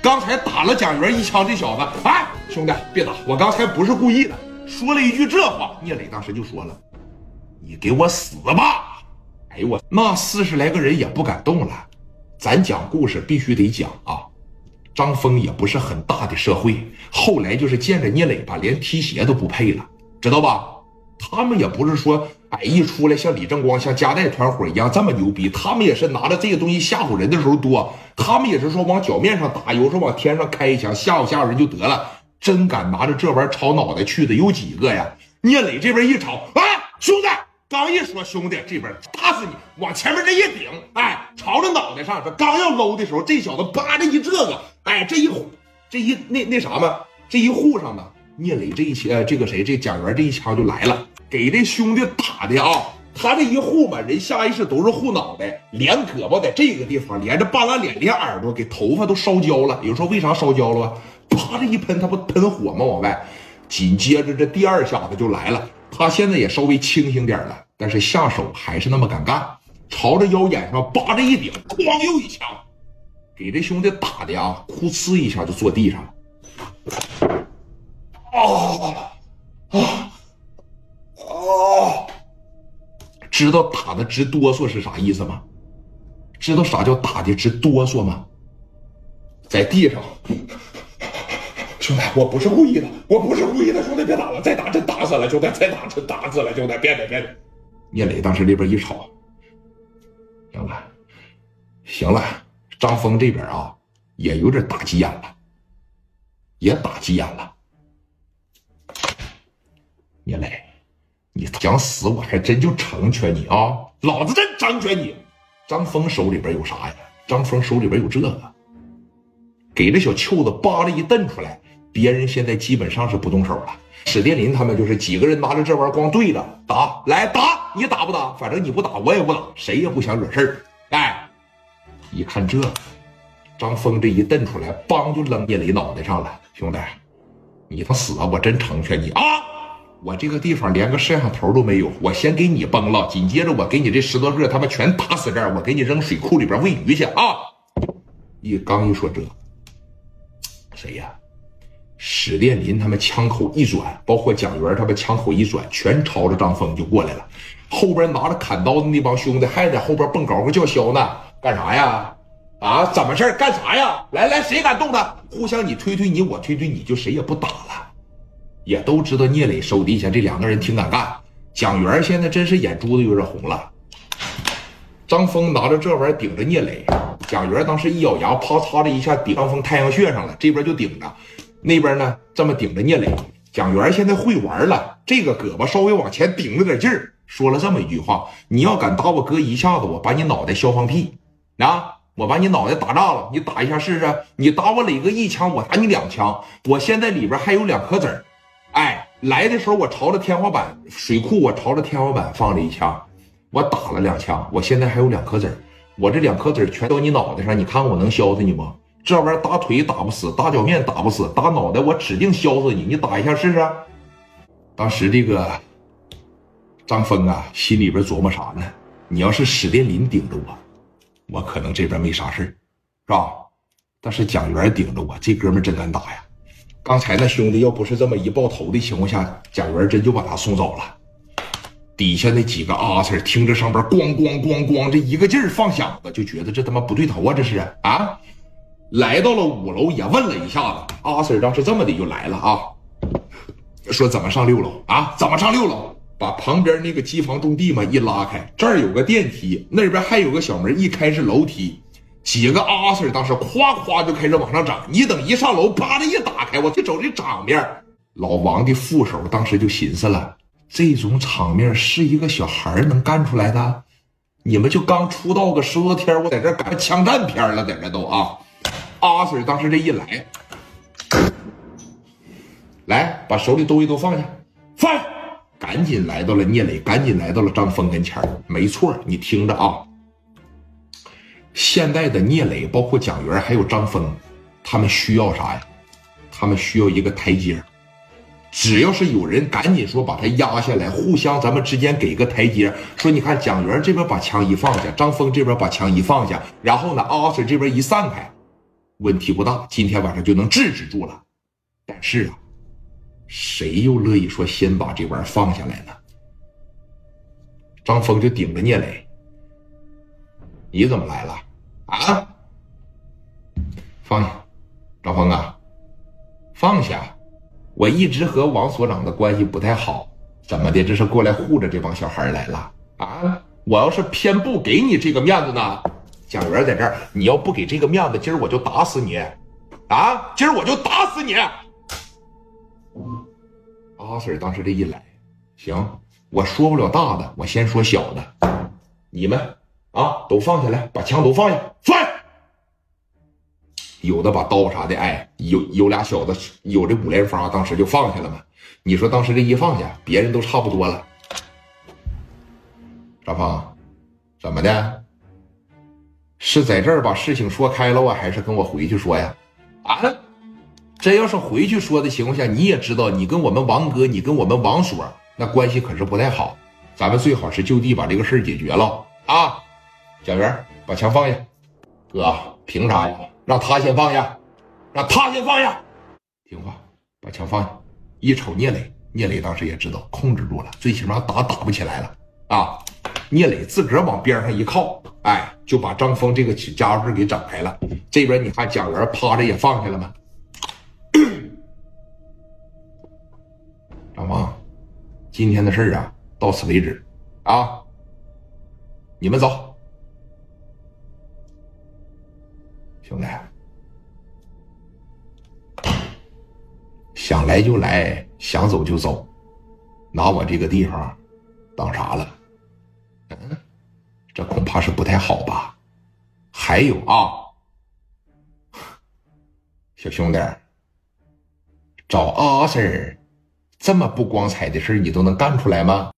刚才打了蒋元一枪，这小子，哎，兄弟别打，我刚才不是故意的。说了一句这话，聂磊当时就说了：“你给我死吧！”哎呦我，那四十来个人也不敢动了。咱讲故事必须得讲啊。张峰也不是很大的社会，后来就是见着聂磊吧，连踢鞋都不配了，知道吧？他们也不是说，哎，一出来像李正光、像夹带团伙一样这么牛逼，他们也是拿着这个东西吓唬人的时候多，他们也是说往脚面上打，有时候往天上开一枪吓唬吓唬人就得了。真敢拿着这玩意儿朝脑袋去的有几个呀？聂磊这边一朝，哎，兄弟，刚一说兄弟这边打死你，往前面这一顶，哎，朝着脑袋上，这刚要搂的时候，这小子叭的一这个。哎，这一，这一那那啥嘛，这一护上呢，聂磊这一枪，这个谁，这蒋元这一枪就来了，给这兄弟打的啊！他这一护嘛，人下意识都是护脑袋，连胳膊在这个地方，连着半拉脸，连耳朵，给头发都烧焦了。有人说为啥烧焦了？啪这一喷，他不喷火吗？往外，紧接着这第二下子就来了。他现在也稍微清醒点了，但是下手还是那么敢干，朝着腰眼上叭这一顶，哐又一枪。给这兄弟打的呀，呼呲一下就坐地上了。啊啊啊！知道打的直哆嗦是啥意思吗？知道啥叫打的直哆嗦吗？在地上，兄弟，我不是故意的，我不是故意的，兄弟别打了，再打真打死了，兄弟再打真打死了，兄弟别别别！聂磊当时那边一吵，行了，行了。张峰这边啊，也有点打急眼了，也打急眼了。聂磊，你想死，我还真就成全你啊！老子真成全你。张峰手里边有啥呀？张峰手里边有这个，给这小舅子扒拉一蹬出来，别人现在基本上是不动手了。史殿林他们就是几个人拿着这玩意儿光对着打，来打，你打不打？反正你不打，我也不打，谁也不想惹事儿。哎。一看这，张峰这一蹬出来，梆就扔聂磊脑袋上了。兄弟，你他死啊！我真成全你啊！我这个地方连个摄像头都没有，我先给你崩了，紧接着我给你这十多个他妈全打死这儿，我给你扔水库里边喂鱼去啊！一刚一说这，谁呀？史殿林他们枪口一转，包括蒋元他们枪口一转，全朝着张峰就过来了。后边拿着砍刀的那帮兄弟还在后边蹦高个叫嚣呢。干啥呀？啊，怎么事干啥呀？来来，谁敢动他？互相你推推你，我推推你，就谁也不打了。也都知道聂磊手底下这两个人挺敢干。蒋元现在真是眼珠子有点红了。张峰拿着这玩意儿顶着聂磊，蒋元当时一咬牙，啪嚓的一下顶张峰太阳穴上了。这边就顶着，那边呢这么顶着聂磊。蒋元现在会玩了，这个胳膊稍微往前顶了点劲儿，说了这么一句话：“你要敢打我哥一下子，我把你脑袋削放屁。”啊！我把你脑袋打炸了，你打一下试试。你打我磊哥一枪，我打你两枪。我现在里边还有两颗子儿。哎，来的时候我朝着天花板水库，我朝着天花板放了一枪，我打了两枪。我现在还有两颗子，我这两颗子全到你脑袋上，你看我能削死你不？这玩意儿打腿打不死，打脚面打不死，打脑袋我指定削死你。你打一下试试。当时这个张峰啊，心里边琢磨啥呢？你要是史殿林顶着我。我可能这边没啥事是吧？但是蒋元顶着我，这哥们真敢打呀！刚才那兄弟要不是这么一爆头的情况下，蒋元真就把他送走了。底下那几个阿 Sir 听着上边咣咣咣咣这一个劲儿放响子，就觉得这他妈不对头啊！这是啊！来到了五楼也问了一下子，阿 Sir 当时这么的就来了啊，说怎么上六楼啊？怎么上六楼？把旁边那个机房种地嘛一拉开，这儿有个电梯，那边还有个小门，一开是楼梯。几个阿 Sir 当时夸夸就开始往上涨，你等一上楼，叭的一打开，我去瞅这场面。老王的副手当时就寻思了，这种场面是一个小孩能干出来的？你们就刚出道个十多天，我在这干枪战片了，在这都啊。阿 Sir 当时这一来，来把手里东西都放下，放下。赶紧来到了聂磊，赶紧来到了张峰跟前没错，你听着啊。现在的聂磊，包括蒋元还有张峰，他们需要啥呀？他们需要一个台阶。只要是有人赶紧说把他压下来，互相咱们之间给个台阶。说你看，蒋元这边把枪一放下，张峰这边把枪一放下，然后呢，阿 Sir 这边一散开，问题不大，今天晚上就能制止住了。但是啊，谁又乐意说先把这玩意儿放下来呢？张峰就顶着聂磊：“你怎么来了？我一直和王所长的关系不太好，怎么的？这是过来护着这帮小孩来了啊？我要是偏不给你这个面子呢？蒋元在这儿，你要不给这个面子，今儿我就打死你！啊，今儿我就打死你！”阿 Sir 当时这一来，行。我说不了大的，我先说小的。你们啊，都放下来，把枪都放下，放。有的把刀啥的，哎，有有俩小子有这五连发，当时就放下了嘛。你说当时这一放下，别人都差不多了。张峰，怎么的？是在这儿把事情说开了啊，还是跟我回去说呀？啊？真要是回去说的情况下，你也知道，你跟我们王哥，你跟我们王所。那关系可是不太好，咱们最好是就地把这个事儿解决了啊！小袁，把枪放下。哥，凭啥呀？让他先放下，让他先放下。听话，把枪放下。一瞅聂磊，聂磊当时也知道控制住了，最起码打打不起来了啊！聂磊自个儿往边上一靠，哎，就把张峰这个家伙事给整开了。这边你看蒋元趴着也放下了吗？张峰。今天的事儿啊，到此为止，啊，你们走，兄弟，想来就来，想走就走，拿我这个地方当啥了？嗯，这恐怕是不太好吧？还有啊，小兄弟，找阿 Sir。这么不光彩的事你都能干出来吗？